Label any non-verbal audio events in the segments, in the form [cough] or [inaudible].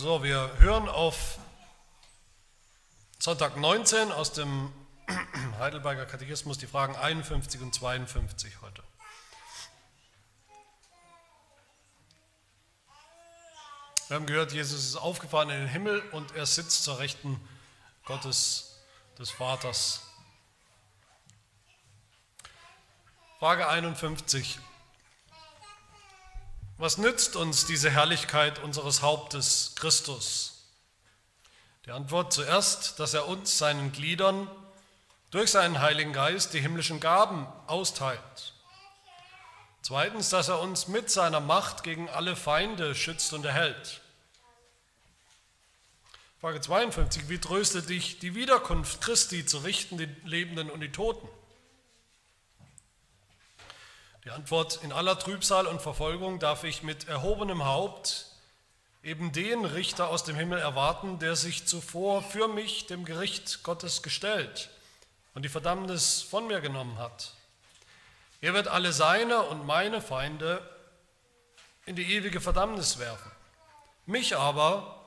So, wir hören auf Sonntag 19 aus dem [clears throat] Heidelberger Katechismus die Fragen 51 und 52 heute. Wir haben gehört, Jesus ist aufgefahren in den Himmel und er sitzt zur Rechten Gottes des Vaters. Frage 51. Was nützt uns diese Herrlichkeit unseres Hauptes Christus? Die Antwort zuerst, dass er uns, seinen Gliedern, durch seinen Heiligen Geist die himmlischen Gaben austeilt. Zweitens, dass er uns mit seiner Macht gegen alle Feinde schützt und erhält. Frage 52. Wie tröstet dich die Wiederkunft Christi zu richten, die Lebenden und die Toten? Die Antwort, in aller Trübsal und Verfolgung darf ich mit erhobenem Haupt eben den Richter aus dem Himmel erwarten, der sich zuvor für mich dem Gericht Gottes gestellt und die Verdammnis von mir genommen hat. Er wird alle seine und meine Feinde in die ewige Verdammnis werfen, mich aber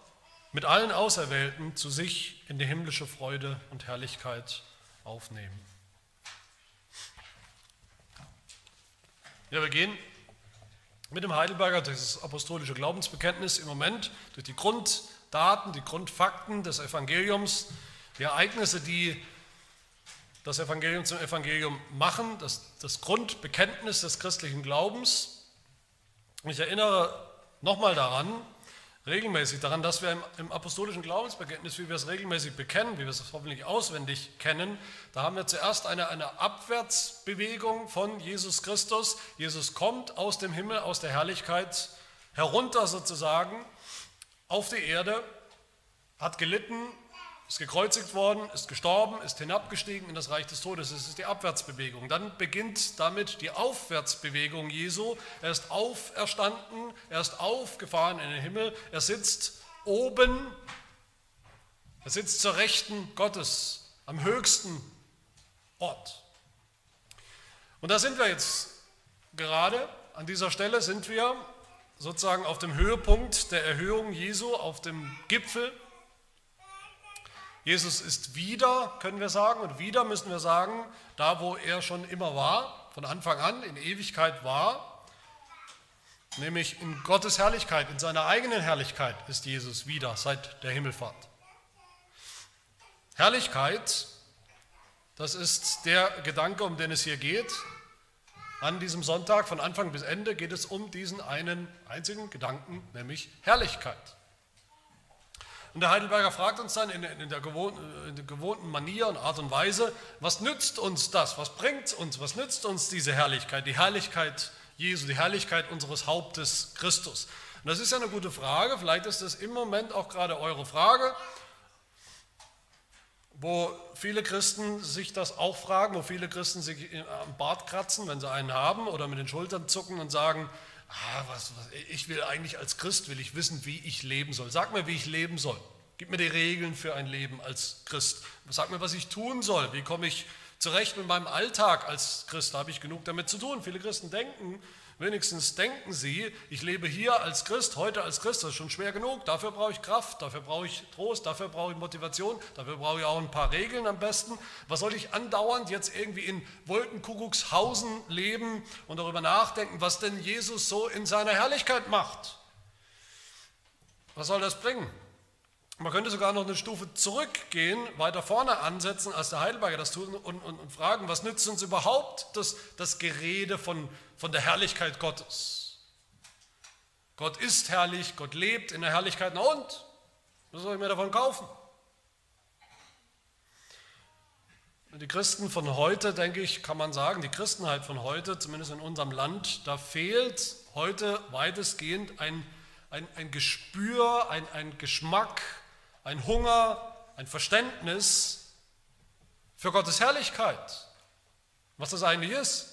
mit allen Auserwählten zu sich in die himmlische Freude und Herrlichkeit aufnehmen. Ja, wir gehen mit dem Heidelberger durch das apostolische Glaubensbekenntnis im Moment durch die Grunddaten, die Grundfakten des Evangeliums, die Ereignisse, die das Evangelium zum Evangelium machen, das, das Grundbekenntnis des christlichen Glaubens. Ich erinnere nochmal daran, regelmäßig daran, dass wir im, im, apostolischen Glaubensbekenntnis, wie wir es regelmäßig bekennen, wie wir es hoffentlich auswendig kennen, da haben wir zuerst eine, eine Abwärtsbewegung von Jesus Christus. Jesus kommt aus dem Himmel, aus der Herrlichkeit herunter sozusagen auf die Erde, hat gelitten, ist gekreuzigt worden, ist gestorben, ist hinabgestiegen in das Reich des Todes. Das ist die Abwärtsbewegung. Dann beginnt damit die Aufwärtsbewegung Jesu. Er ist auferstanden, er ist aufgefahren in den Himmel, er sitzt oben, er sitzt zur Rechten Gottes, am höchsten Ort. Und da sind wir jetzt gerade, an dieser Stelle sind wir sozusagen auf dem Höhepunkt der Erhöhung Jesu, auf dem Gipfel Jesus ist wieder, können wir sagen, und wieder müssen wir sagen, da wo er schon immer war, von Anfang an in Ewigkeit war, nämlich in Gottes Herrlichkeit, in seiner eigenen Herrlichkeit ist Jesus wieder seit der Himmelfahrt. Herrlichkeit, das ist der Gedanke, um den es hier geht. An diesem Sonntag von Anfang bis Ende geht es um diesen einen einzigen Gedanken, nämlich Herrlichkeit. Und der Heidelberger fragt uns dann in, in, der gewohnten, Manier und Art und Weise, was nützt uns das? Was bringt uns? Was nützt uns diese Herrlichkeit? Die Herrlichkeit Jesu, die Herrlichkeit unseres Hauptes Christus. Und das ist ja eine gute Frage. Vielleicht ist das im Moment auch gerade eure Frage, wo viele Christen sich das auch fragen, wo viele Christen sich am Bart kratzen, wenn sie einen haben, oder mit den Schultern zucken und sagen, ah, was, was, ich will eigentlich als Christ, will ich wissen, wie ich leben soll. Sag mir, wie ich leben soll. Gib mir die Regeln für ein Leben als Christ. Sag mir, was ich tun soll. Wie komme ich zurecht mit meinem Alltag als Christ? Da habe ich genug damit zu tun. Viele Christen denken, Wenigstens denken Sie, ich lebe hier als Christ, heute als Christ, das ist schon schwer genug. Dafür brauche ich Kraft, dafür brauche ich Trost, dafür brauche ich Motivation, dafür brauche ich auch ein paar Regeln am besten. Was soll ich andauernd jetzt irgendwie in Wolkenkuckuckshausen leben und darüber nachdenken, was denn Jesus so in seiner Herrlichkeit macht? Was soll das bringen? Man könnte sogar noch eine Stufe zurückgehen, weiter vorne ansetzen, als der Heidelberger das tut, und, und, und fragen, was nützt uns überhaupt das, das Gerede von, von der Herrlichkeit Gottes? Gott ist herrlich, Gott lebt in der Herrlichkeit. Na und? Was soll ich mir davon kaufen? Die Christen von heute, denke ich, kann man sagen, die Christenheit von heute, zumindest in unserem Land, da fehlt heute weitestgehend ein, ein, ein Gespür, ein, ein Geschmack, ein Hunger, ein Verständnis für Gottes Herrlichkeit, was das eigentlich ist.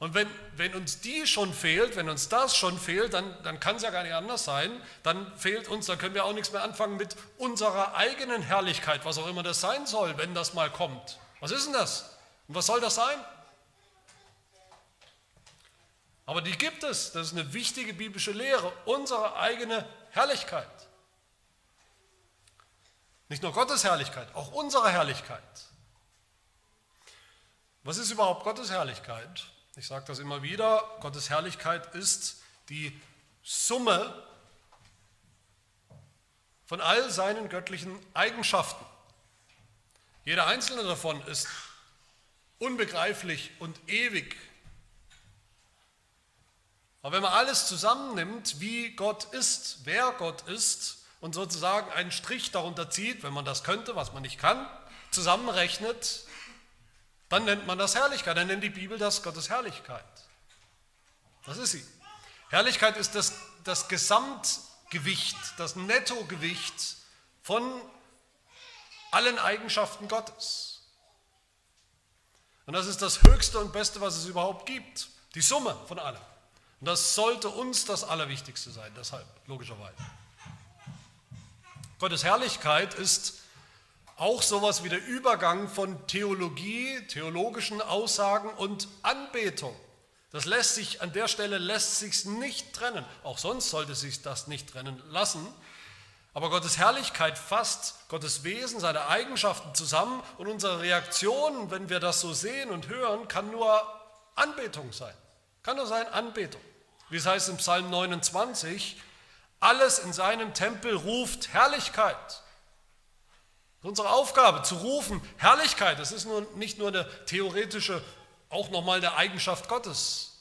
Und wenn, wenn uns die schon fehlt, wenn uns das schon fehlt, dann, dann kann es ja gar nicht anders sein. Dann fehlt uns, dann können wir auch nichts mehr anfangen mit unserer eigenen Herrlichkeit, was auch immer das sein soll, wenn das mal kommt. Was ist denn das? Und was soll das sein? Aber die gibt es. Das ist eine wichtige biblische Lehre. Unsere eigene Herrlichkeit. Nicht nur Gottes Herrlichkeit, auch unsere Herrlichkeit. Was ist überhaupt Gottes Herrlichkeit? Ich sage das immer wieder, Gottes Herrlichkeit ist die Summe von all seinen göttlichen Eigenschaften. Jeder einzelne davon ist unbegreiflich und ewig. Aber wenn man alles zusammennimmt, wie Gott ist, wer Gott ist und sozusagen einen Strich darunter zieht, wenn man das könnte, was man nicht kann, zusammenrechnet, dann nennt man das Herrlichkeit. Dann nennt die Bibel das Gottes Herrlichkeit. Das ist sie. Herrlichkeit ist das, das Gesamtgewicht, das Nettogewicht von allen Eigenschaften Gottes. Und das ist das Höchste und Beste, was es überhaupt gibt. Die Summe von allem. Und das sollte uns das Allerwichtigste sein, deshalb, logischerweise. Gottes Herrlichkeit ist auch sowas wie der Übergang von Theologie, theologischen Aussagen und Anbetung. Das lässt sich, an der Stelle lässt sich nicht trennen. Auch sonst sollte sich das nicht trennen lassen. Aber Gottes Herrlichkeit fasst Gottes Wesen, seine Eigenschaften zusammen und unsere Reaktion, wenn wir das so sehen und hören, kann nur Anbetung sein. Kann nur sein Anbetung. Wie es heißt im Psalm 29, alles in seinem Tempel ruft Herrlichkeit. Das ist unsere Aufgabe, zu rufen Herrlichkeit. Das ist nur, nicht nur eine theoretische auch nochmal der Eigenschaft Gottes.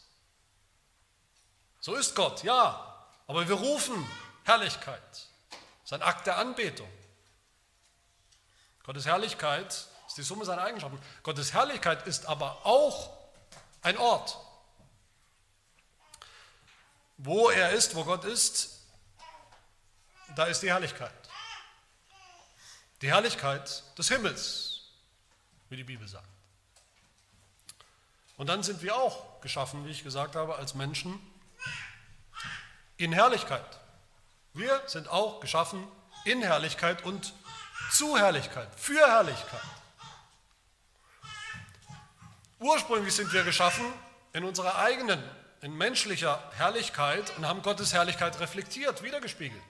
So ist Gott, ja, aber wir rufen Herrlichkeit. Das ist ein Akt der Anbetung. Gottes Herrlichkeit ist die Summe seiner Eigenschaften. Gottes Herrlichkeit ist aber auch ein Ort. Wo er ist, wo Gott ist, da ist die Herrlichkeit. Die Herrlichkeit des Himmels, wie die Bibel sagt. Und dann sind wir auch geschaffen, wie ich gesagt habe, als Menschen in Herrlichkeit. Wir sind auch geschaffen in Herrlichkeit und zu Herrlichkeit, für Herrlichkeit. Ursprünglich sind wir geschaffen in unserer eigenen, in menschlicher Herrlichkeit und haben Gottes Herrlichkeit reflektiert, wiedergespiegelt.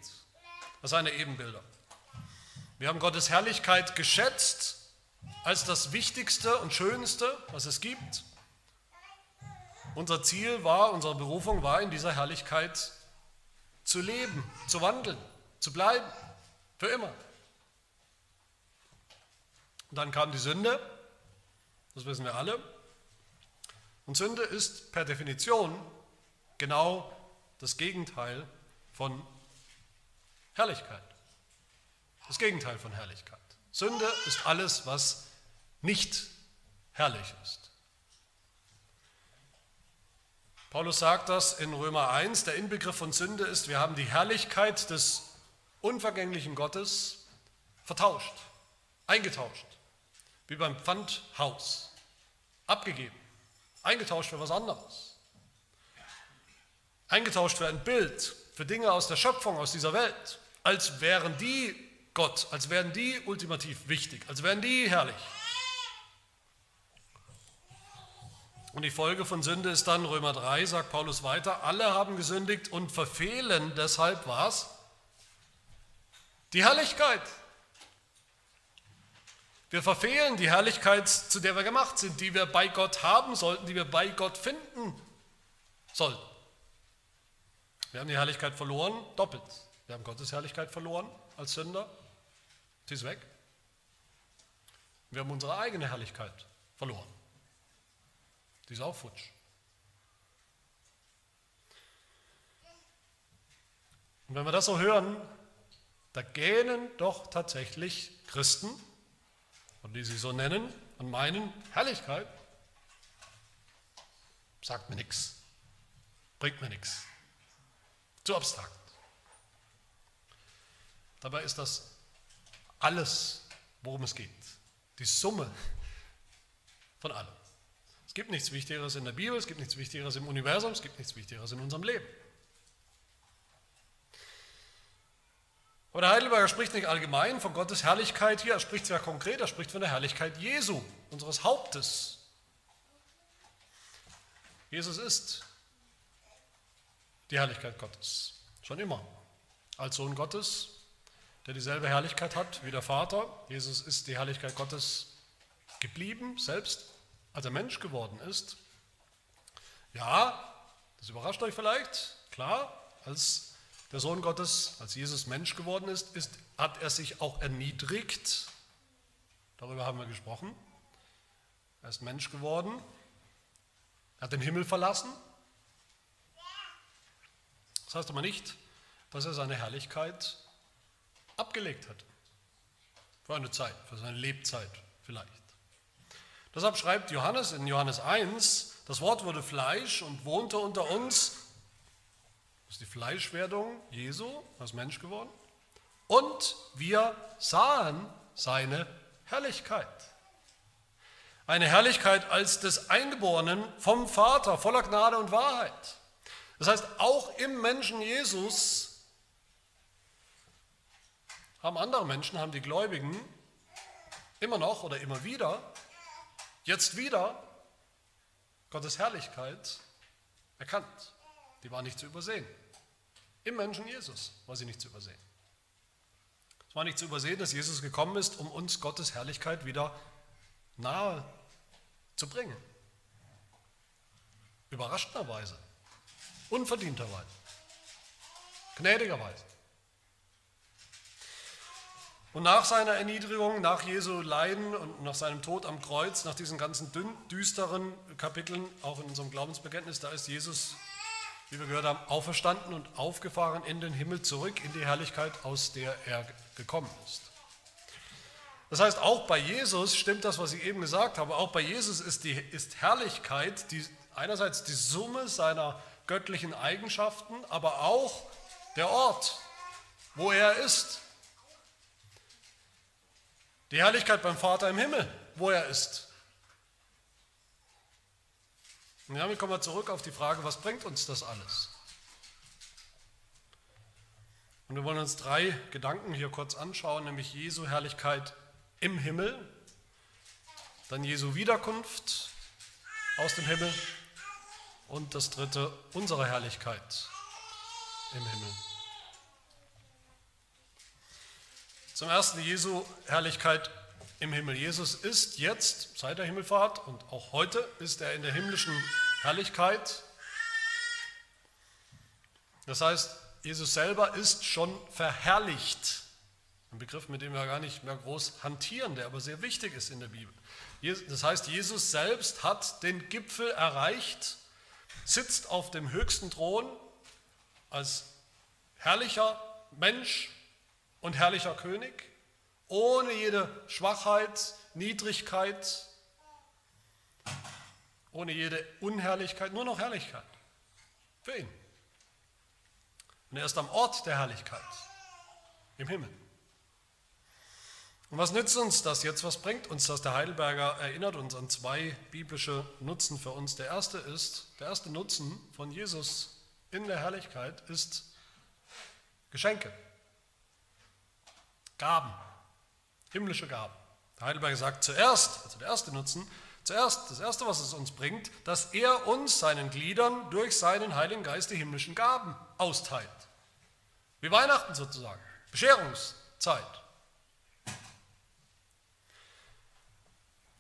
Seine Ebenbilder. Wir haben Gottes Herrlichkeit geschätzt als das Wichtigste und Schönste, was es gibt. Unser Ziel war, unsere Berufung war, in dieser Herrlichkeit zu leben, zu wandeln, zu bleiben, für immer. Und dann kam die Sünde, das wissen wir alle. Und Sünde ist per Definition genau das Gegenteil von Herrlichkeit. Das Gegenteil von Herrlichkeit. Sünde ist alles, was nicht herrlich ist. Paulus sagt das in Römer 1, der Inbegriff von Sünde ist, wir haben die Herrlichkeit des unvergänglichen Gottes vertauscht, eingetauscht, wie beim Pfandhaus, abgegeben, eingetauscht für was anderes, eingetauscht für ein Bild, für Dinge aus der Schöpfung, aus dieser Welt, als wären die Gott, als wären die ultimativ wichtig, als wären die herrlich. Und die Folge von Sünde ist dann, Römer 3, sagt Paulus weiter, alle haben gesündigt und verfehlen deshalb was? Die Herrlichkeit. Wir verfehlen die Herrlichkeit, zu der wir gemacht sind, die wir bei Gott haben sollten, die wir bei Gott finden sollten. Wir haben die Herrlichkeit verloren, doppelt. Wir haben Gottes Herrlichkeit verloren als Sünder, sie ist weg. Wir haben unsere eigene Herrlichkeit verloren. Die ist auch futsch. Und wenn wir das so hören, da gähnen doch tatsächlich Christen, und die sie so nennen, und meinen, Herrlichkeit, sagt mir nichts, bringt mir nichts, zu abstrakt. Dabei ist das alles, worum es geht, die Summe von allem. Es gibt nichts Wichtigeres in der Bibel, es gibt nichts Wichtigeres im Universum, es gibt nichts Wichtigeres in unserem Leben. Aber der Heidelberger spricht nicht allgemein von Gottes Herrlichkeit hier, er spricht sehr konkret, er spricht von der Herrlichkeit Jesu, unseres Hauptes. Jesus ist die Herrlichkeit Gottes, schon immer. Als Sohn Gottes der dieselbe Herrlichkeit hat wie der Vater. Jesus ist die Herrlichkeit Gottes geblieben, selbst als er Mensch geworden ist. Ja, das überrascht euch vielleicht, klar, als der Sohn Gottes, als Jesus Mensch geworden ist, ist hat er sich auch erniedrigt. Darüber haben wir gesprochen. Er ist Mensch geworden, er hat den Himmel verlassen. Das heißt aber nicht, dass er seine Herrlichkeit abgelegt hat. Für eine Zeit, für seine Lebzeit vielleicht. Deshalb schreibt Johannes in Johannes 1, das Wort wurde Fleisch und wohnte unter uns. Das ist die Fleischwerdung Jesu, als Mensch geworden. Und wir sahen seine Herrlichkeit. Eine Herrlichkeit als des Eingeborenen vom Vater, voller Gnade und Wahrheit. Das heißt, auch im Menschen Jesus haben andere Menschen, haben die Gläubigen immer noch oder immer wieder, jetzt wieder Gottes Herrlichkeit erkannt. Die war nicht zu übersehen. Im Menschen Jesus war sie nicht zu übersehen. Es war nicht zu übersehen, dass Jesus gekommen ist, um uns Gottes Herrlichkeit wieder nahe zu bringen. Überraschenderweise, unverdienterweise, gnädigerweise. Und nach seiner Erniedrigung, nach Jesu Leiden und nach seinem Tod am Kreuz, nach diesen ganzen düsteren Kapiteln, auch in unserem Glaubensbekenntnis, da ist Jesus, wie wir gehört haben, auferstanden und aufgefahren in den Himmel zurück, in die Herrlichkeit, aus der er gekommen ist. Das heißt, auch bei Jesus stimmt das, was ich eben gesagt habe, auch bei Jesus ist, die, ist Herrlichkeit die, einerseits die Summe seiner göttlichen Eigenschaften, aber auch der Ort, wo er ist. Die Herrlichkeit beim Vater im Himmel, wo er ist. Und damit kommen wir zurück auf die Frage, was bringt uns das alles? Und wir wollen uns drei Gedanken hier kurz anschauen, nämlich Jesu Herrlichkeit im Himmel, dann Jesu Wiederkunft aus dem Himmel und das dritte, unsere Herrlichkeit im Himmel. Zum ersten Jesu Herrlichkeit im Himmel. Jesus ist jetzt seit der Himmelfahrt und auch heute ist er in der himmlischen Herrlichkeit. Das heißt, Jesus selber ist schon verherrlicht. Ein Begriff, mit dem wir gar nicht mehr groß hantieren, der aber sehr wichtig ist in der Bibel. Das heißt, Jesus selbst hat den Gipfel erreicht, sitzt auf dem höchsten Thron als herrlicher Mensch und herrlicher König, ohne jede Schwachheit, Niedrigkeit, ohne jede Unherrlichkeit, nur noch Herrlichkeit für ihn. Und er ist am Ort der Herrlichkeit, im Himmel. Und was nützt uns das jetzt? Was bringt uns das? Der Heidelberger erinnert uns an zwei biblische Nutzen für uns. Der erste ist, der erste Nutzen von Jesus in der Herrlichkeit ist Geschenke. Gaben, himmlische Gaben. Heidelberg sagt zuerst, also der erste Nutzen, zuerst, das erste, was es uns bringt, dass er uns, seinen Gliedern, durch seinen Heiligen Geist die himmlischen Gaben austeilt. Wie Weihnachten sozusagen, Bescherungszeit.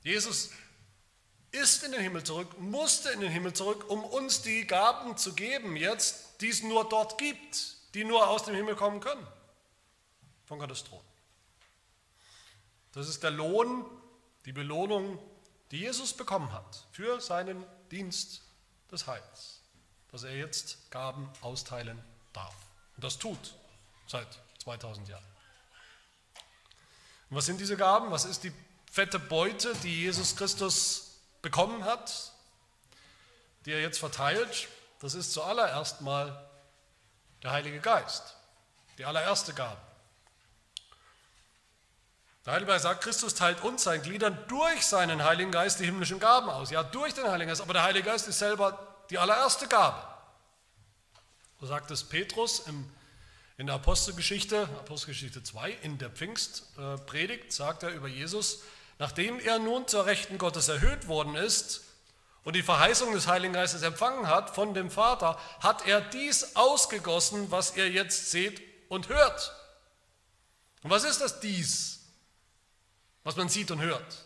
Jesus ist in den Himmel zurück, musste in den Himmel zurück, um uns die Gaben zu geben, jetzt, die es nur dort gibt, die nur aus dem Himmel kommen können, von Gottes Thron. Das ist der Lohn, die Belohnung, die Jesus bekommen hat für seinen Dienst des Heils, dass er jetzt Gaben austeilen darf. Und das tut seit 2000 Jahren. Und was sind diese Gaben? Was ist die fette Beute, die Jesus Christus bekommen hat, die er jetzt verteilt? Das ist zuallererst mal der Heilige Geist, die allererste Gabe. Der Heidelberg sagt, Christus teilt uns, seinen Gliedern, durch seinen Heiligen Geist die himmlischen Gaben aus. Ja, durch den Heiligen Geist, aber der Heilige Geist ist selber die allererste Gabe. So sagt es Petrus im, in der Apostelgeschichte, Apostelgeschichte 2, in der Pfingstpredigt, sagt er über Jesus, nachdem er nun zur Rechten Gottes erhöht worden ist und die Verheißung des Heiligen Geistes empfangen hat von dem Vater, hat er dies ausgegossen, was ihr jetzt seht und hört. Und was ist das dies, was man sieht und hört?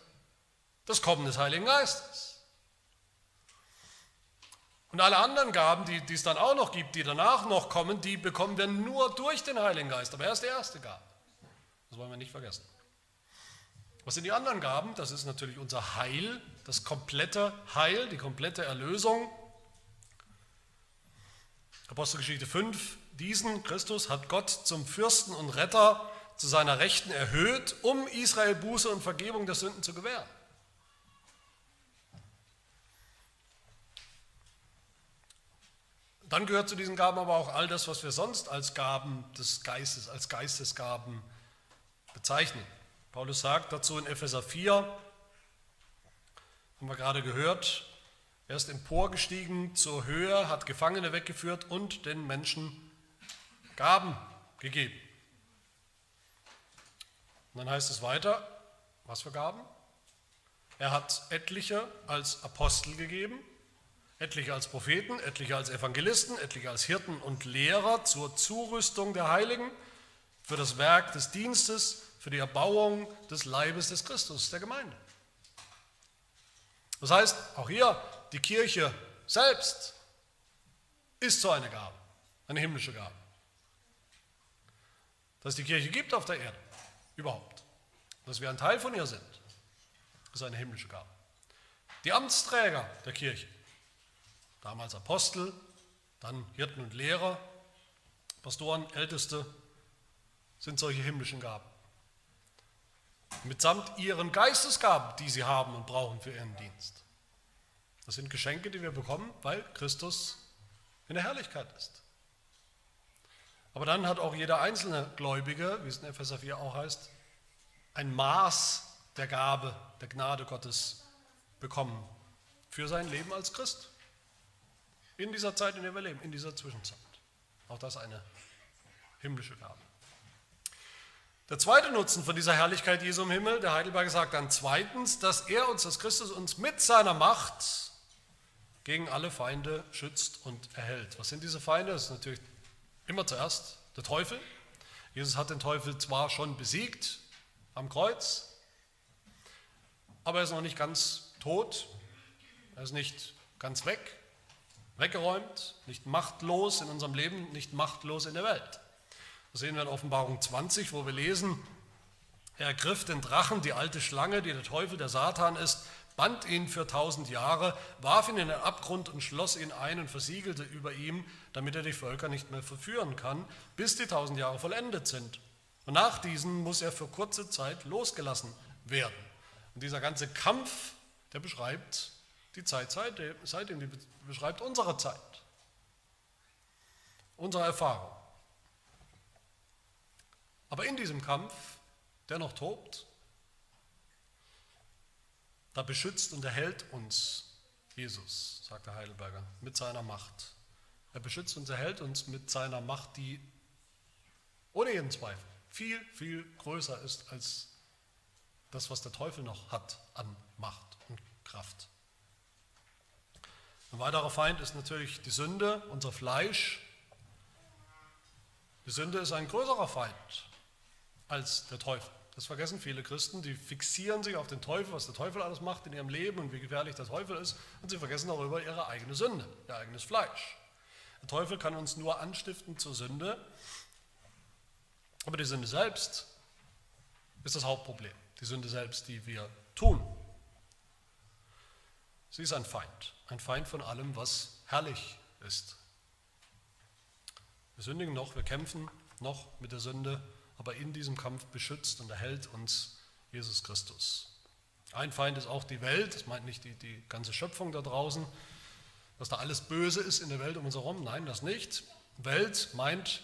Das Kommen des Heiligen Geistes. Und alle anderen Gaben, die, die es dann auch noch gibt, die danach noch kommen, die bekommen wir nur durch den Heiligen Geist. Aber er ist der erste Gabe. Das wollen wir nicht vergessen. Was sind die anderen Gaben? Das ist natürlich unser Heil, das komplette Heil, die komplette Erlösung. Apostelgeschichte 5, diesen Christus hat Gott zum Fürsten und Retter zu seiner Rechten erhöht, um Israel Buße und Vergebung der Sünden zu gewähren. Dann gehört zu diesen Gaben aber auch all das, was wir sonst als Gaben des Geistes, als Geistesgaben bezeichnen. Paulus sagt dazu in Epheser 4, haben wir gerade gehört, er ist emporgestiegen zur Höhe, hat Gefangene weggeführt und den Menschen Gaben gegeben. Und dann heißt es weiter, was für Gaben? Er hat etliche als Apostel gegeben, etliche als Propheten, etliche als Evangelisten, etliche als Hirten und Lehrer zur Zurüstung der Heiligen, für das Werk des Dienstes, für die Erbauung des Leibes des Christus, der Gemeinde. Das heißt, auch hier, die Kirche selbst ist so eine Gabe, eine himmlische Gabe. Dass es die Kirche gibt auf der Erde, überhaupt. Dass wir ein Teil von ihr sind, ist eine himmlische Gabe. Die Amtsträger der Kirche, damals Apostel, dann Hirten und Lehrer, Pastoren, Älteste, sind solche himmlischen Gaben. Mitsamt ihren Geistesgaben, die sie haben und brauchen für ihren Dienst. Das sind Geschenke, die wir bekommen, weil Christus in der Herrlichkeit ist. Aber dann hat auch jeder einzelne Gläubige, wie es in Epheser 4 auch heißt, ein Maß der Gabe, der Gnade Gottes bekommen für sein Leben als Christ. In dieser Zeit, in der wir leben, in dieser Zwischenzeit. Auch das eine himmlische Gabe. Der zweite Nutzen von dieser Herrlichkeit Jesu im Himmel, der Heidelberger sagt dann zweitens, dass er uns, dass Christus uns mit seiner Macht gegen alle Feinde schützt und erhält. Was sind diese Feinde? Das ist natürlich immer zuerst der Teufel. Jesus hat den Teufel zwar schon besiegt am Kreuz, aber er ist noch nicht ganz tot, er ist nicht ganz weg, weggeräumt, nicht machtlos in unserem Leben, nicht machtlos in der Welt. Das sehen wir in Offenbarung 20, wo wir lesen, er ergriff den Drachen, die alte Schlange, die der Teufel, der Satan ist, band ihn für tausend Jahre, warf ihn in den Abgrund und schloss ihn ein und versiegelte über ihm, damit er die Völker nicht mehr verführen kann, bis die tausend Jahre vollendet sind. Und nach diesen muss er für kurze Zeit losgelassen werden. Und dieser ganze Kampf, der beschreibt die Zeit seitdem, die beschreibt unsere Zeit, unsere Erfahrung. Aber in diesem Kampf, der noch tobt, da beschützt und erhält uns Jesus, sagt der Heidelberger, mit seiner Macht. Er beschützt und erhält uns mit seiner Macht, die ohne jeden Zweifel viel, viel größer ist als das, was der Teufel noch hat an Macht und Kraft. Ein weiterer Feind ist natürlich die Sünde, unser Fleisch. Die Sünde ist ein größerer Feind als der Teufel. Das vergessen viele Christen, die fixieren sich auf den Teufel, was der Teufel alles macht in ihrem Leben und wie gefährlich der Teufel ist, und sie vergessen darüber ihre eigene Sünde, ihr eigenes Fleisch. Der Teufel kann uns nur anstiften zur Sünde, aber die Sünde selbst ist das Hauptproblem. Die Sünde selbst, die wir tun. Sie ist ein Feind, ein Feind von allem, was herrlich ist. Wir sündigen noch, wir kämpfen noch mit der Sünde aber in diesem Kampf beschützt und erhält uns Jesus Christus. Ein Feind ist auch die Welt, das meint nicht die, die ganze Schöpfung da draußen, dass da alles Böse ist in der Welt um uns herum. Nein, das nicht. Welt meint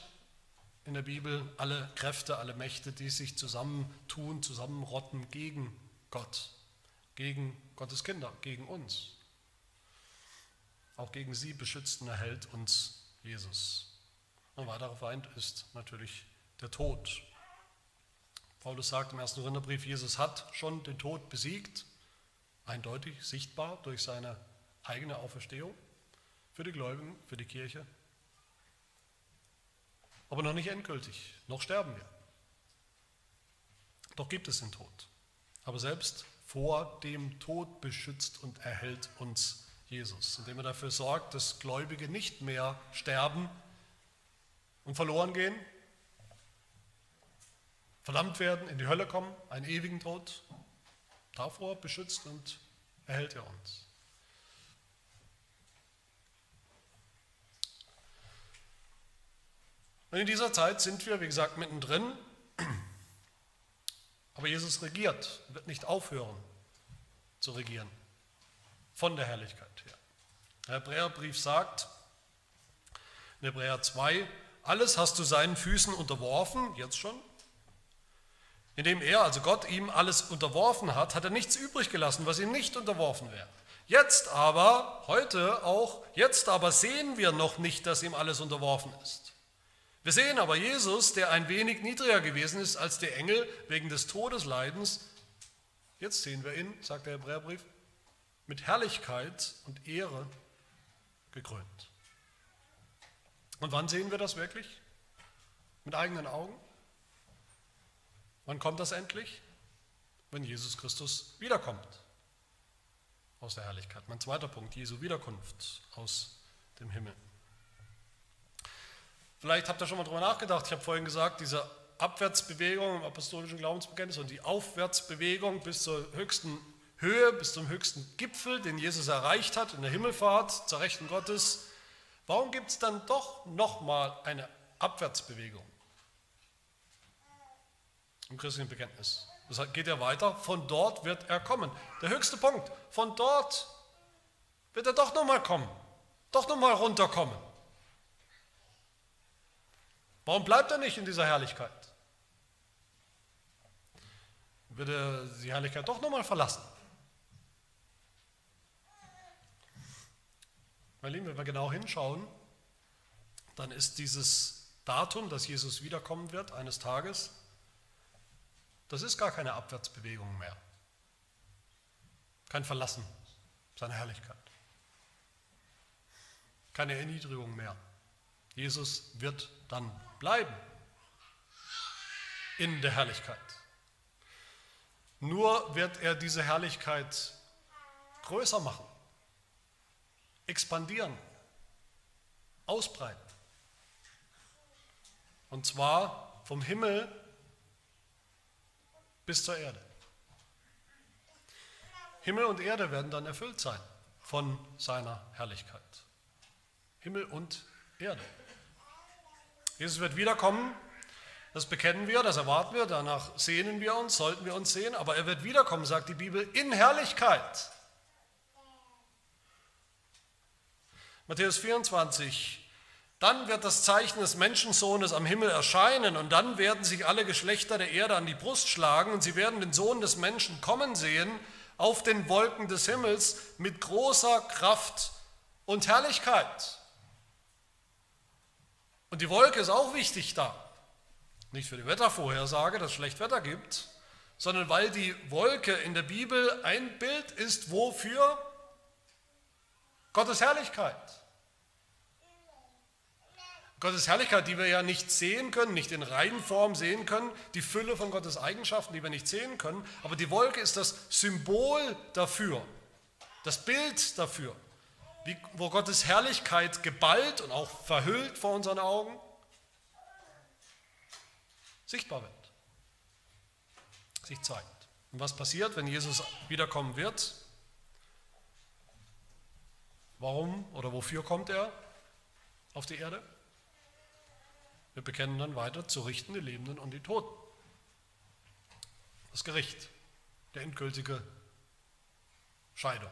in der Bibel alle Kräfte, alle Mächte, die sich zusammentun, zusammenrotten gegen Gott, gegen Gottes Kinder, gegen uns. Auch gegen sie beschützt und erhält uns Jesus. Ein weiterer Feind ist natürlich der Tod. Paulus sagt im ersten Korintherbrief, Jesus hat schon den Tod besiegt, eindeutig, sichtbar durch seine eigene Auferstehung für die Gläubigen, für die Kirche. Aber noch nicht endgültig, noch sterben wir. Doch gibt es den Tod. Aber selbst vor dem Tod beschützt und erhält uns Jesus, indem er dafür sorgt, dass Gläubige nicht mehr sterben und verloren gehen, verdammt werden, in die Hölle kommen, einen ewigen Tod. Davor beschützt und erhält er uns. Und in dieser Zeit sind wir, wie gesagt, mittendrin. Aber Jesus regiert, wird nicht aufhören zu regieren. Von der Herrlichkeit her. Der Hebräerbrief sagt, in Hebräer 2, alles hast du seinen Füßen unterworfen, jetzt schon. Indem er, also Gott, ihm alles unterworfen hat, hat er nichts übrig gelassen, was ihm nicht unterworfen wäre. Jetzt aber, heute auch, jetzt aber sehen wir noch nicht, dass ihm alles unterworfen ist. Wir sehen aber Jesus, der ein wenig niedriger gewesen ist als der Engel wegen des Todesleidens. Jetzt sehen wir ihn, sagt der Hebräerbrief, mit Herrlichkeit und Ehre gekrönt. Und wann sehen wir das wirklich? Mit eigenen Augen? Wann kommt das endlich? Wenn Jesus Christus wiederkommt aus der Herrlichkeit. Mein zweiter Punkt, Jesu Wiederkunft aus dem Himmel. Vielleicht habt ihr schon mal darüber nachgedacht. Ich habe vorhin gesagt, diese Abwärtsbewegung im apostolischen Glaubensbekenntnis und die Aufwärtsbewegung bis zur höchsten Höhe, bis zum höchsten Gipfel, den Jesus erreicht hat in der Himmelfahrt zur Rechten Gottes. Warum gibt es dann doch nochmal eine Abwärtsbewegung im christlichen Bekenntnis? Das geht ja weiter. Von dort wird er kommen. Der höchste Punkt. Von dort wird er doch nochmal kommen. Doch nochmal runterkommen. Warum bleibt er nicht in dieser Herrlichkeit? Wird er die Herrlichkeit doch nochmal verlassen? Meine Lieben, wenn wir genau hinschauen, dann ist dieses Datum, dass Jesus wiederkommen wird eines Tages, das ist gar keine Abwärtsbewegung mehr. Kein Verlassen seiner Herrlichkeit. Keine Erniedrigung mehr. Jesus wird dann bleiben in der Herrlichkeit. Nur wird er diese Herrlichkeit größer machen expandieren, ausbreiten. Und zwar vom Himmel bis zur Erde. Himmel und Erde werden dann erfüllt sein von seiner Herrlichkeit. Himmel und Erde. Jesus wird wiederkommen, das bekennen wir, das erwarten wir, danach sehnen wir uns, sollten wir uns sehen, aber er wird wiederkommen, sagt die Bibel, in Herrlichkeit. Matthäus 24. Dann wird das Zeichen des Menschensohnes am Himmel erscheinen und dann werden sich alle Geschlechter der Erde an die Brust schlagen und sie werden den Sohn des Menschen kommen sehen auf den Wolken des Himmels mit großer Kraft und Herrlichkeit. Und die Wolke ist auch wichtig da. Nicht für die Wettervorhersage, dass es schlecht Wetter gibt, sondern weil die Wolke in der Bibel ein Bild ist, wofür? Gottes Herrlichkeit. Gottes Herrlichkeit, die wir ja nicht sehen können, nicht in Reihenform sehen können, die Fülle von Gottes Eigenschaften, die wir nicht sehen können, aber die Wolke ist das Symbol dafür, das Bild dafür, wie, wo Gottes Herrlichkeit geballt und auch verhüllt vor unseren Augen sichtbar wird, sich zeigt. Und was passiert, wenn Jesus wiederkommen wird? Warum oder wofür kommt er auf die Erde? Wir bekennen dann weiter zu richten die Lebenden und die Toten. Das Gericht, der endgültige Scheidung.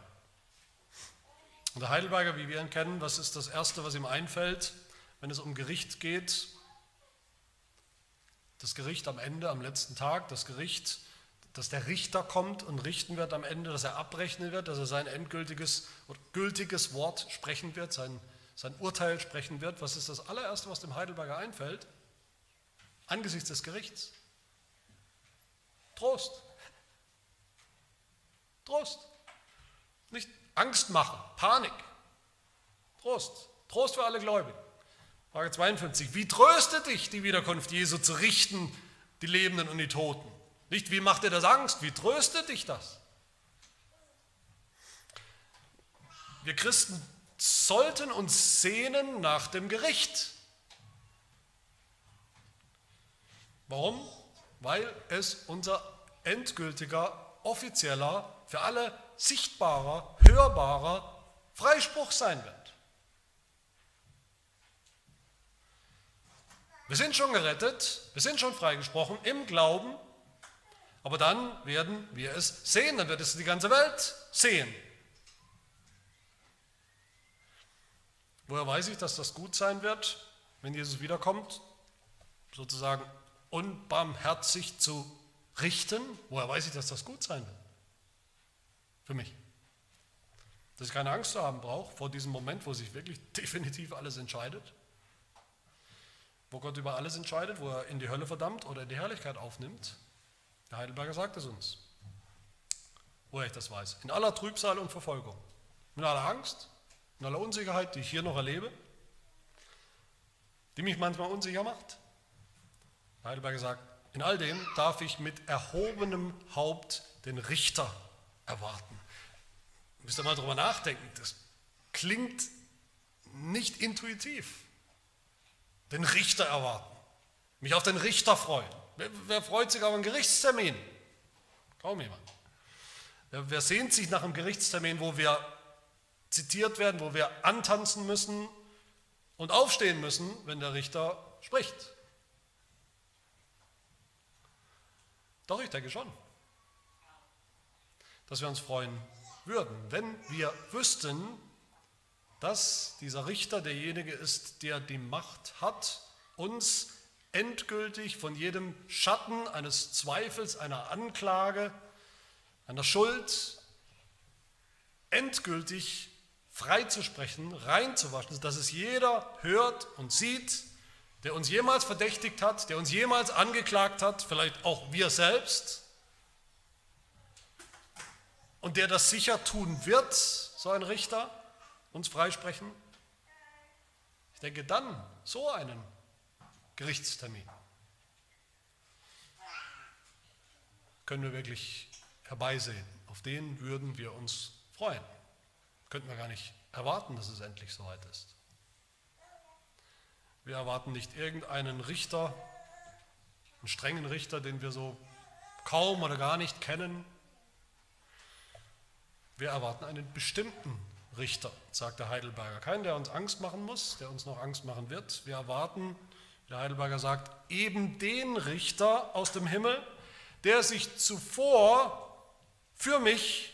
Und der Heidelberger, wie wir ihn kennen, was ist das Erste, was ihm einfällt, wenn es um Gericht geht? Das Gericht am Ende, am letzten Tag, das Gericht dass der Richter kommt und richten wird am Ende, dass er abrechnen wird, dass er sein endgültiges gültiges Wort sprechen wird, sein, sein Urteil sprechen wird. Was ist das allererste, was dem Heidelberger einfällt? Angesichts des Gerichts. Trost. Trost. Nicht Angst machen, Panik. Trost. Trost für alle Gläubigen. Frage 52. Wie tröstet dich die Wiederkunft Jesu zu richten, die Lebenden und die Toten? Nicht, wie macht dir das Angst? Wie tröstet dich das? Wir Christen sollten uns sehnen nach dem Gericht. Warum? Weil es unser endgültiger, offizieller, für alle sichtbarer, hörbarer Freispruch sein wird. Wir sind schon gerettet, wir sind schon freigesprochen im Glauben, aber dann werden wir es sehen, dann wird es die ganze Welt sehen. Woher weiß ich, dass das gut sein wird, wenn Jesus wiederkommt, sozusagen unbarmherzig zu richten? Woher weiß ich, dass das gut sein wird? Für mich. Dass ich keine Angst zu haben brauche vor diesem Moment, wo sich wirklich [laughs] definitiv alles entscheidet. Wo Gott über alles entscheidet, wo er in die Hölle verdammt oder in die Herrlichkeit aufnimmt. Der Heidelberger sagt es uns. Woher ich das weiß. In aller Trübsal und Verfolgung. In aller Angst, in aller Unsicherheit, die ich hier noch erlebe, die mich manchmal unsicher macht. Heidelberger sagt, in all dem darf ich mit erhobenem Haupt den Richter erwarten. Müsst ihr mal drüber nachdenken, das klingt nicht intuitiv. Den Richter erwarten, mich auf den Richter freuen. Wer, wer freut sich auf einen Gerichtstermin? Kaum jemand. Wer, wer sehnt sich nach einem Gerichtstermin, wo wir zitiert werden, wo wir antanzen müssen und aufstehen müssen, wenn der Richter spricht. Doch, ich denke schon, dass wir uns freuen würden, wenn wir wüssten, dass dieser Richter derjenige ist, der die Macht hat, uns endgültig von jedem Schatten eines Zweifels, einer Anklage, einer Schuld endgültig freizusprechen, reinzuwaschen, dass es jeder hört und sieht, der uns jemals verdächtigt hat, der uns jemals angeklagt hat, vielleicht auch wir selbst, und der das sicher tun wird, so ein Richter, uns freisprechen. Ich denke dann so einen Gerichtstermin können wir wirklich herbeisehen. Auf den würden wir uns freuen. Könnten wir gar nicht erwarten, dass es endlich soweit ist. Wir erwarten nicht irgendeinen Richter, einen strengen Richter, den wir so kaum oder gar nicht kennen. Wir erwarten einen bestimmten Richter, sagt der Heidelberger. Keinen, der uns Angst machen muss, der uns noch Angst machen wird. Wir erwarten, der Heidelberger sagt, eben den Richter aus dem Himmel, der sich zuvor für mich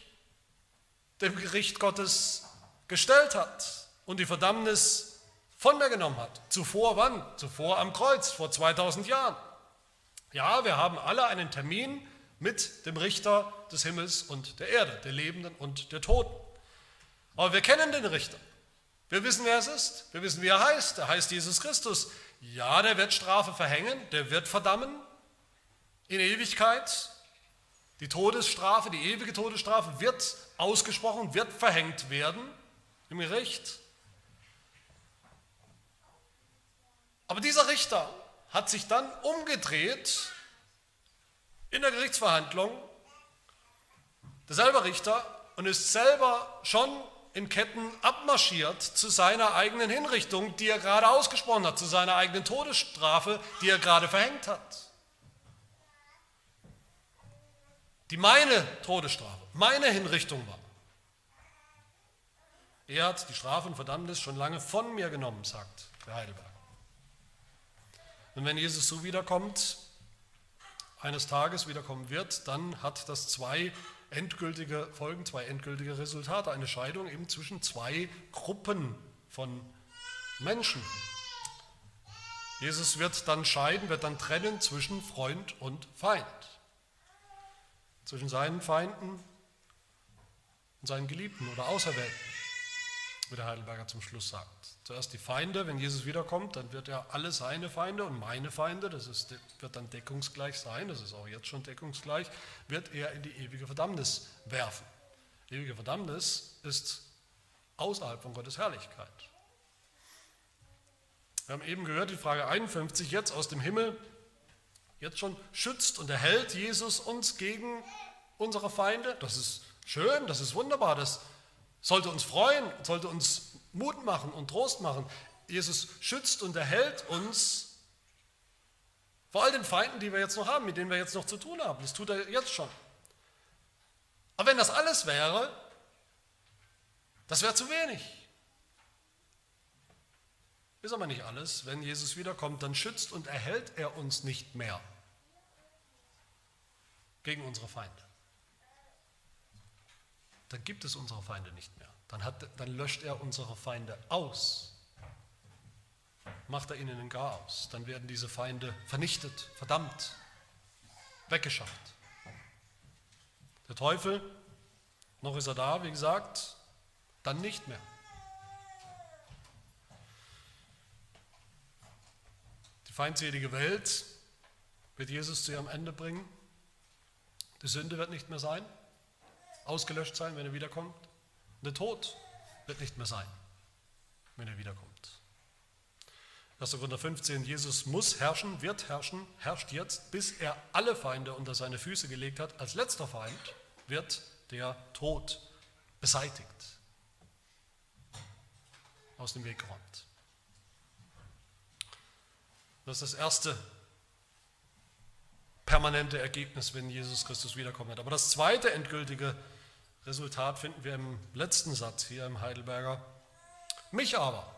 dem Gericht Gottes gestellt hat und die Verdammnis von mir genommen hat. Zuvor wann? Zuvor am Kreuz, vor 2000 Jahren. Ja, wir haben alle einen Termin mit dem Richter des Himmels und der Erde, der Lebenden und der Toten. Aber wir kennen den Richter. Wir wissen, wer es ist. Wir wissen, wie er heißt. Er heißt Jesus Christus. Ja, der wird Strafe verhängen, der wird verdammen in Ewigkeit. Die Todesstrafe, die ewige Todesstrafe wird ausgesprochen, wird verhängt werden im Gericht. Aber dieser Richter hat sich dann umgedreht in der Gerichtsverhandlung, derselbe Richter, und ist selber schon in Ketten abmarschiert zu seiner eigenen Hinrichtung, die er gerade ausgesprochen hat, zu seiner eigenen Todesstrafe, die er gerade verhängt hat. Die meine Todesstrafe, meine Hinrichtung war. Er hat die Strafe und Verdammnis schon lange von mir genommen, sagt der Heidelberg. Und wenn Jesus so wiederkommt, eines Tages wiederkommen wird, dann hat das zwei endgültige Folgen, zwei endgültige Resultate, eine Scheidung eben zwischen zwei Gruppen von Menschen. Jesus wird dann scheiden, wird dann trennen zwischen Freund und Feind zwischen seinen Feinden und seinen Geliebten oder Auserwählten, wie der Heidelberger zum Schluss sagt. Zuerst die Feinde, wenn Jesus wiederkommt, dann wird er alle seine Feinde und meine Feinde, das ist, wird dann deckungsgleich sein, das ist auch jetzt schon deckungsgleich, wird er in die ewige Verdammnis werfen. Ewige Verdammnis ist außerhalb von Gottes Herrlichkeit. Wir haben eben gehört, die Frage 51, jetzt aus dem Himmel jetzt schon schützt und erhält Jesus uns gegen unsere Feinde. Das ist schön, das ist wunderbar, das sollte uns freuen, sollte uns Mut machen und Trost machen. Jesus schützt und erhält uns vor all den Feinden, die wir jetzt noch haben, mit denen wir jetzt noch zu tun haben. Das tut er jetzt schon. Aber wenn das alles wäre, das wäre zu wenig. Ist aber nicht alles. Wenn Jesus wiederkommt, dann schützt und erhält er uns nicht mehr gegen unsere Feinde. Dann gibt es unsere Feinde nicht mehr. Dann, hat, dann löscht er unsere Feinde aus. Macht er ihnen den Garaus. Dann werden diese Feinde vernichtet, verdammt, weggeschafft. Der Teufel, noch ist er da, wie gesagt, dann nicht mehr. Feindselige Welt wird Jesus zu ihrem Ende bringen. Die Sünde wird nicht mehr sein, ausgelöscht sein, wenn er wiederkommt. Und der Tod wird nicht mehr sein, wenn er wiederkommt. 1. Korinther 15, Jesus muss herrschen, wird herrschen, herrscht jetzt, bis er alle Feinde unter seine Füße gelegt hat. Als letzter Feind wird der Tod beseitigt, aus dem Weg geräumt. Das ist das erste permanente Ergebnis, wenn Jesus Christus wiederkommen wird. Aber das zweite endgültige Resultat finden wir im letzten Satz hier im Heidelberger. Mich aber,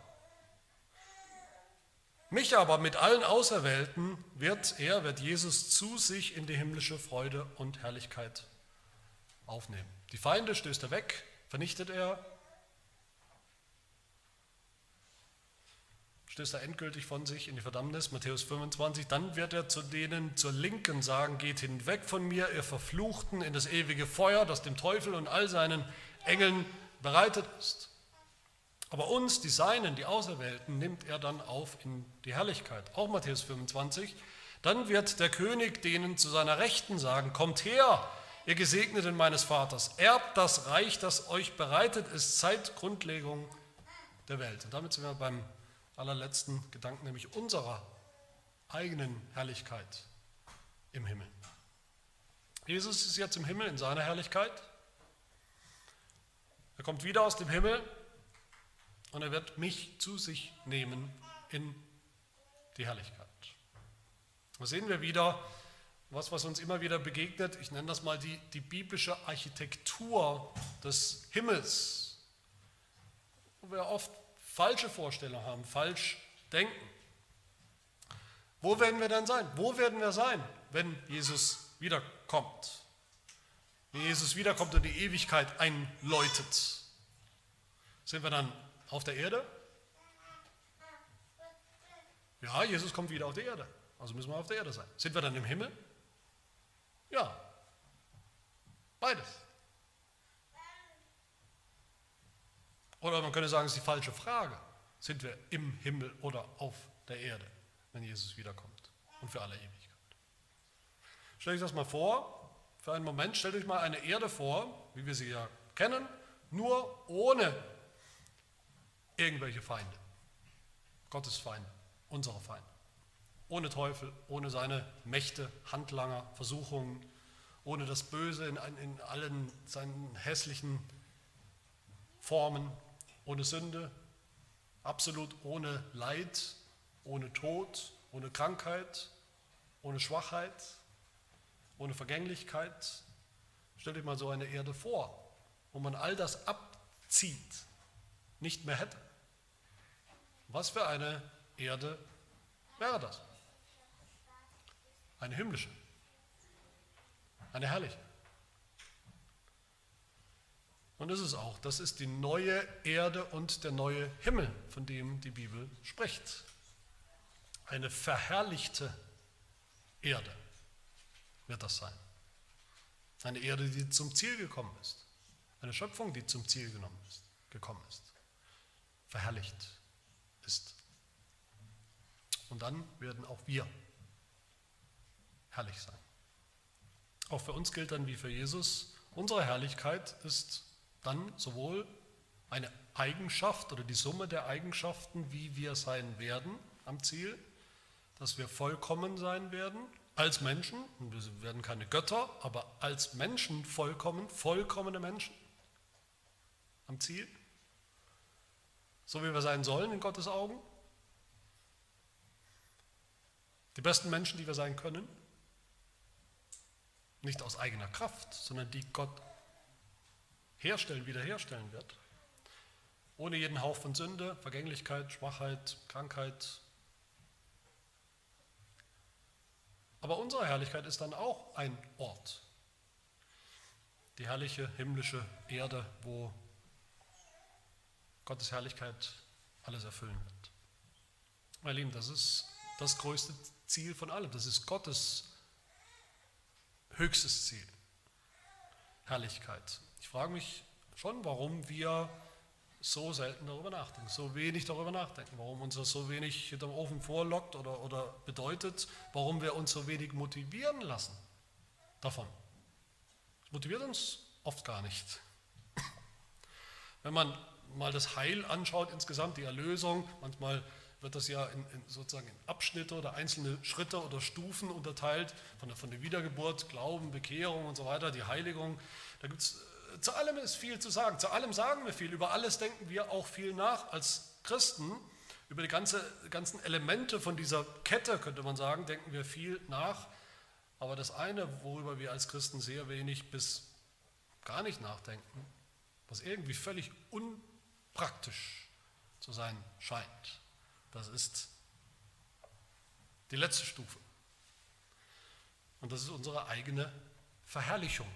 mich aber mit allen Auserwählten wird er, wird Jesus zu sich in die himmlische Freude und Herrlichkeit aufnehmen. Die Feinde stößt er weg, vernichtet er, stößt er endgültig von sich in die Verdammnis, Matthäus 25, dann wird er zu denen zur Linken sagen, geht hinweg von mir, ihr Verfluchten, in das ewige Feuer, das dem Teufel und all seinen Engeln bereitet ist. Aber uns, die Seinen, die Auserwählten, nimmt er dann auf in die Herrlichkeit. Auch Matthäus 25. Dann wird der König denen zu seiner Rechten sagen, kommt her, ihr Gesegneten meines Vaters, erbt das Reich, das euch bereitet ist seit Grundlegung der Welt. Und damit sind wir beim allerletzten Gedanken, nämlich unserer eigenen Herrlichkeit im Himmel. Jesus ist jetzt im Himmel in seiner Herrlichkeit. Er kommt wieder aus dem Himmel und er wird mich zu sich nehmen in die Herrlichkeit. Da sehen wir wieder was, was uns immer wieder begegnet. Ich nenne das mal die, die biblische Architektur des Himmels, wo wir oft falsche Vorstellungen haben, falsch denken. Wo werden wir dann sein? Wo werden wir sein, wenn Jesus wiederkommt? Wenn Jesus wiederkommt und die Ewigkeit einläutet. Sind wir dann auf der Erde? Ja, Jesus kommt wieder auf die Erde. Also müssen wir auf der Erde sein. Sind wir dann im Himmel? Ja, beides. Oder man könnte sagen, es ist die falsche Frage. Sind wir im Himmel oder auf der Erde, wenn Jesus wiederkommt und für alle Ewigkeit? Stellt euch das mal vor, für einen Moment, stellt euch mal eine Erde vor, wie wir sie ja kennen, nur ohne irgendwelche Feinde. Gottes Feinde, unsere Feinde. Ohne Teufel, ohne seine Mächte, Handlanger, Versuchungen, ohne das Böse in, in allen seinen hässlichen Formen, ohne Sünde, absolut ohne Leid, ohne Tod, ohne Krankheit, ohne Schwachheit, ohne Vergänglichkeit. Stellt euch mal so eine Erde vor, wo man all das abzieht, nicht mehr hätte. Was für eine Erde wäre das? Eine himmlische, eine herrliche. Und das ist auch, das ist die neue Erde und der neue Himmel, von dem die Bibel spricht. Eine verherrlichte Erde wird das sein. Eine Erde, die zum Ziel gekommen ist. Eine Schöpfung, die zum Ziel genommen ist, gekommen ist. Verherrlicht ist. Und dann werden auch wir herrlich sein. Auch für uns gilt dann wie für Jesus, unsere Herrlichkeit ist dann sowohl eine Eigenschaft oder die Summe der Eigenschaften, wie wir sein werden am Ziel, dass wir vollkommen sein werden, als Menschen, wir werden keine Götter, aber als Menschen vollkommen, vollkommene Menschen am Ziel, so wie wir sein sollen in Gottes Augen. Die besten Menschen, die wir sein können, nicht aus eigener Kraft, sondern die Gott herstellen, wiederherstellen wird. Ohne jeden Hauch von Sünde, Vergänglichkeit, Schwachheit, Krankheit, Aber unsere Herrlichkeit ist dann auch ein Ort. Die herrliche himmlische Erde, wo Gottes Herrlichkeit alles erfüllen wird. Meine Lieben, das ist das größte Ziel von allem. Das ist Gottes höchstes Ziel. Herrlichkeit. Ich frage mich schon, warum wir so selten darüber nachdenken, so wenig darüber nachdenken, warum uns das so wenig hinterm Ofen vorlockt oder, oder bedeutet, warum wir uns so wenig motivieren lassen davon. Das motiviert uns oft gar nicht. Wenn man mal das Heil anschaut insgesamt, die Erlösung, manchmal wird das ja in, in sozusagen in Abschnitte oder einzelne Schritte oder Stufen unterteilt, von der, von der Wiedergeburt, Glauben, Bekehrung und so weiter, die Heiligung. Da gibt es zu allem ist viel zu sagen. Zu allem sagen wir viel. Über alles denken wir auch viel nach als Christen. Über die ganze, ganzen Elemente von dieser Kette, könnte man sagen, denken wir viel nach. Aber das eine, worüber wir als Christen sehr wenig bis gar nicht nachdenken, was irgendwie völlig unpraktisch zu sein scheint, das ist die letzte Stufe. Und das ist unsere eigene Verherrlichung.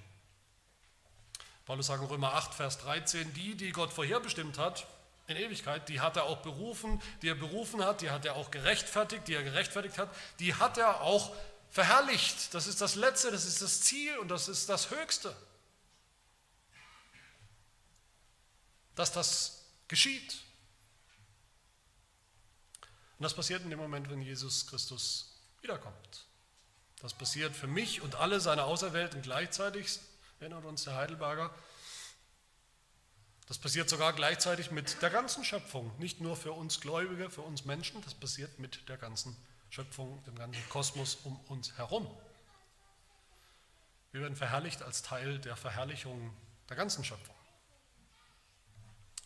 Paulus sagt in Römer 8, Vers 13, die, die Gott vorherbestimmt hat, in Ewigkeit, die hat er auch berufen, die er berufen hat, die hat er auch gerechtfertigt, die er gerechtfertigt hat, die hat er auch verherrlicht. Das ist das Letzte, das ist das Ziel und das ist das Höchste. Dass das geschieht. Und das passiert in dem Moment, wenn Jesus Christus wiederkommt. Das passiert für mich und alle seine Auserwählten gleichzeitig erinnert uns der Heidelberger. Das passiert sogar gleichzeitig mit der ganzen Schöpfung, nicht nur für uns Gläubige, für uns Menschen, das passiert mit der ganzen Schöpfung, dem ganzen Kosmos um uns herum. Wir werden verherrlicht als Teil der Verherrlichung der ganzen Schöpfung.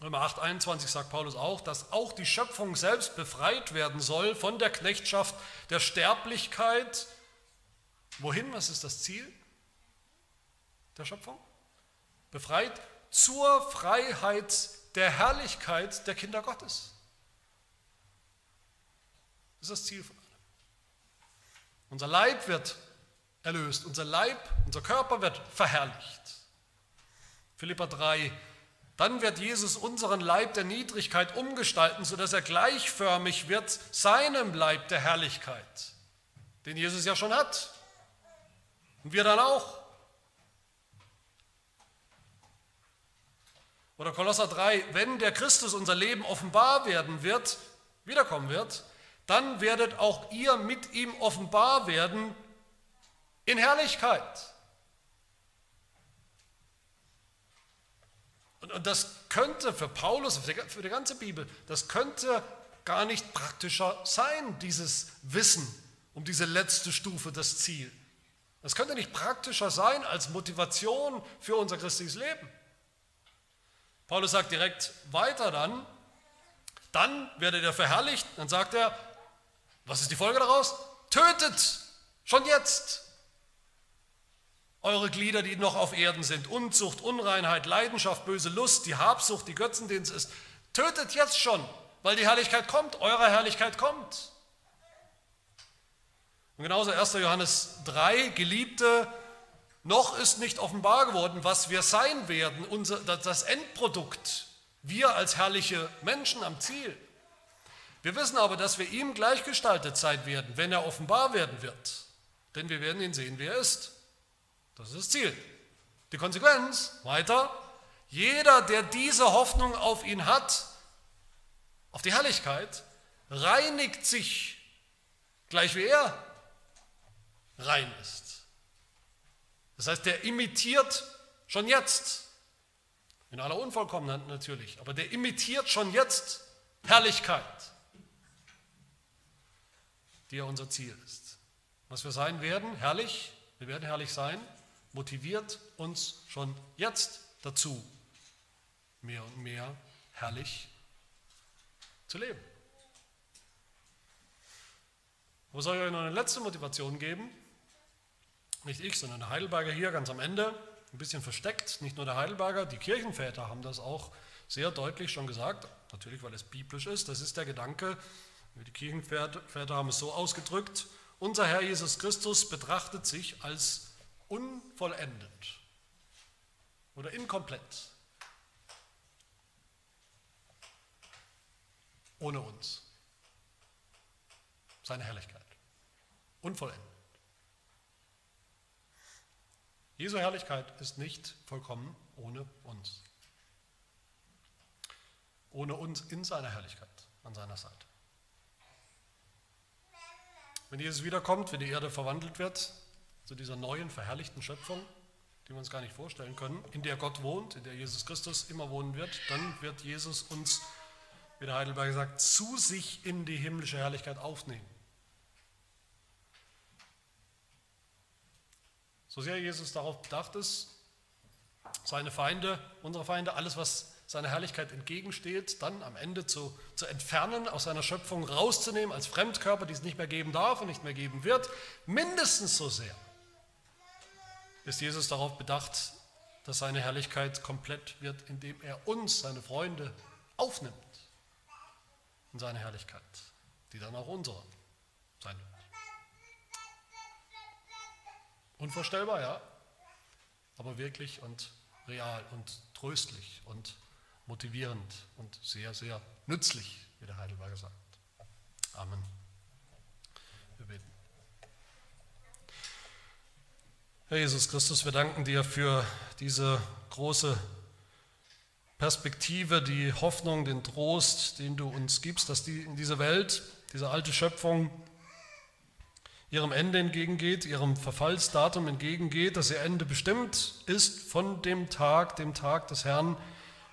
Römer 8,21 sagt Paulus auch, dass auch die Schöpfung selbst befreit werden soll von der Knechtschaft der Sterblichkeit. Wohin? Was ist das Ziel? Der Schöpfung, befreit zur Freiheit der Herrlichkeit der Kinder Gottes. Das ist das Ziel von allem. Unser Leib wird erlöst, unser Leib, unser Körper wird verherrlicht. Philippa 3, dann wird Jesus unseren Leib der Niedrigkeit umgestalten, sodass er gleichförmig wird seinem Leib der Herrlichkeit, den Jesus ja schon hat. Und wir dann auch. Oder Kolosser 3, wenn der Christus unser Leben offenbar werden wird, wiederkommen wird, dann werdet auch ihr mit ihm offenbar werden in Herrlichkeit. Und, und das könnte für Paulus, für die, für die ganze Bibel, das könnte gar nicht praktischer sein, dieses Wissen um diese letzte Stufe, das Ziel. Das könnte nicht praktischer sein als Motivation für unser christliches Leben. Paulus sagt direkt weiter dann, dann werdet ihr verherrlicht. Dann sagt er, was ist die Folge daraus? Tötet schon jetzt eure Glieder, die noch auf Erden sind. Unzucht, Unreinheit, Leidenschaft, böse Lust, die Habsucht, die Götzendienst ist. Tötet jetzt schon, weil die Herrlichkeit kommt, eure Herrlichkeit kommt. Und genauso 1. Johannes 3, Geliebte, noch ist nicht offenbar geworden, was wir sein werden, unser, das Endprodukt, wir als herrliche Menschen am Ziel. Wir wissen aber, dass wir ihm gleichgestaltet sein werden, wenn er offenbar werden wird. Denn wir werden ihn sehen, wie er ist. Das ist das Ziel. Die Konsequenz, weiter, jeder, der diese Hoffnung auf ihn hat, auf die Herrlichkeit, reinigt sich, gleich wie er rein ist. Das heißt, der imitiert schon jetzt, in aller Unvollkommenheit natürlich, aber der imitiert schon jetzt Herrlichkeit, die ja unser Ziel ist. Was wir sein werden, herrlich, wir werden herrlich sein, motiviert uns schon jetzt dazu, mehr und mehr herrlich zu leben. Wo soll ich euch noch eine letzte Motivation geben? Nicht ich, sondern der Heidelberger hier ganz am Ende, ein bisschen versteckt. Nicht nur der Heidelberger, die Kirchenväter haben das auch sehr deutlich schon gesagt, natürlich weil es biblisch ist. Das ist der Gedanke, die Kirchenväter haben es so ausgedrückt, unser Herr Jesus Christus betrachtet sich als unvollendet oder inkomplett ohne uns. Seine Herrlichkeit. Unvollendet. Jesu Herrlichkeit ist nicht vollkommen ohne uns. Ohne uns in seiner Herrlichkeit an seiner Seite. Wenn Jesus wiederkommt, wenn die Erde verwandelt wird zu dieser neuen, verherrlichten Schöpfung, die wir uns gar nicht vorstellen können, in der Gott wohnt, in der Jesus Christus immer wohnen wird, dann wird Jesus uns, wie der Heidelberger sagt, zu sich in die himmlische Herrlichkeit aufnehmen. So sehr Jesus darauf bedacht ist, seine Feinde, unsere Feinde, alles, was seiner Herrlichkeit entgegensteht, dann am Ende zu, zu entfernen, aus seiner Schöpfung rauszunehmen als Fremdkörper, die es nicht mehr geben darf und nicht mehr geben wird, mindestens so sehr ist Jesus darauf bedacht, dass seine Herrlichkeit komplett wird, indem er uns, seine Freunde, aufnimmt in seine Herrlichkeit, die dann auch unsere sein wird. Unvorstellbar, ja, aber wirklich und real und tröstlich und motivierend und sehr, sehr nützlich, wie der Heidelberger sagt. Amen. Wir beten. Herr Jesus Christus, wir danken dir für diese große Perspektive, die Hoffnung, den Trost, den du uns gibst, dass die in dieser Welt, diese alte Schöpfung, ihrem Ende entgegengeht, ihrem Verfallsdatum entgegengeht, dass ihr Ende bestimmt ist von dem Tag, dem Tag des Herrn,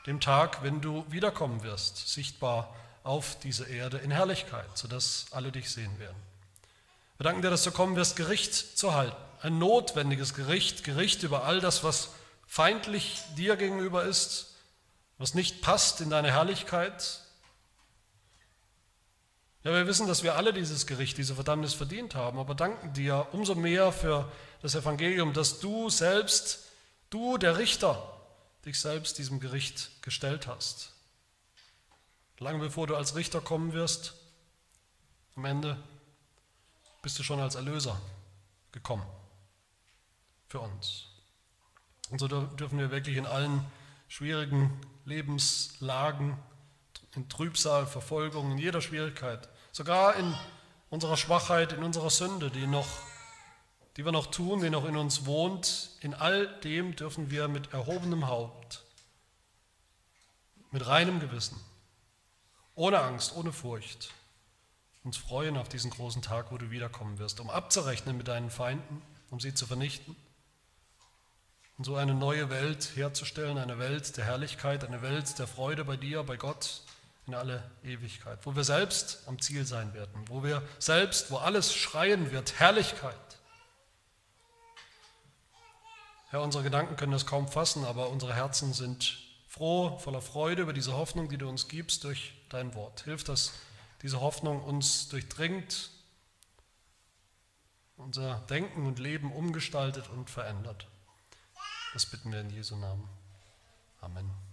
dem Tag, wenn du wiederkommen wirst, sichtbar auf diese Erde in Herrlichkeit, sodass alle dich sehen werden. Wir danken dir, dass du kommen wirst, Gericht zu halten, ein notwendiges Gericht, Gericht über all das, was feindlich dir gegenüber ist, was nicht passt in deine Herrlichkeit, ja, wir wissen, dass wir alle dieses Gericht, diese Verdammnis verdient haben, aber danken dir umso mehr für das Evangelium, dass du selbst, du der Richter, dich selbst diesem Gericht gestellt hast. Lange bevor du als Richter kommen wirst, am Ende bist du schon als Erlöser gekommen für uns. Und so dürfen wir wirklich in allen schwierigen Lebenslagen, in Trübsal, Verfolgung, in jeder Schwierigkeit sogar in unserer Schwachheit, in unserer Sünde, die, noch, die wir noch tun, die noch in uns wohnt, in all dem dürfen wir mit erhobenem Haupt, mit reinem Gewissen, ohne Angst, ohne Furcht uns freuen auf diesen großen Tag, wo du wiederkommen wirst, um abzurechnen mit deinen Feinden, um sie zu vernichten und so eine neue Welt herzustellen, eine Welt der Herrlichkeit, eine Welt der Freude bei dir, bei Gott, in alle Ewigkeit, wo wir selbst am Ziel sein werden, wo wir selbst, wo alles schreien wird, Herrlichkeit. Herr, unsere Gedanken können das kaum fassen, aber unsere Herzen sind froh, voller Freude über diese Hoffnung, die du uns gibst durch dein Wort. Hilf, dass diese Hoffnung uns durchdringt, unser Denken und Leben umgestaltet und verändert. Das bitten wir in Jesu Namen. Amen.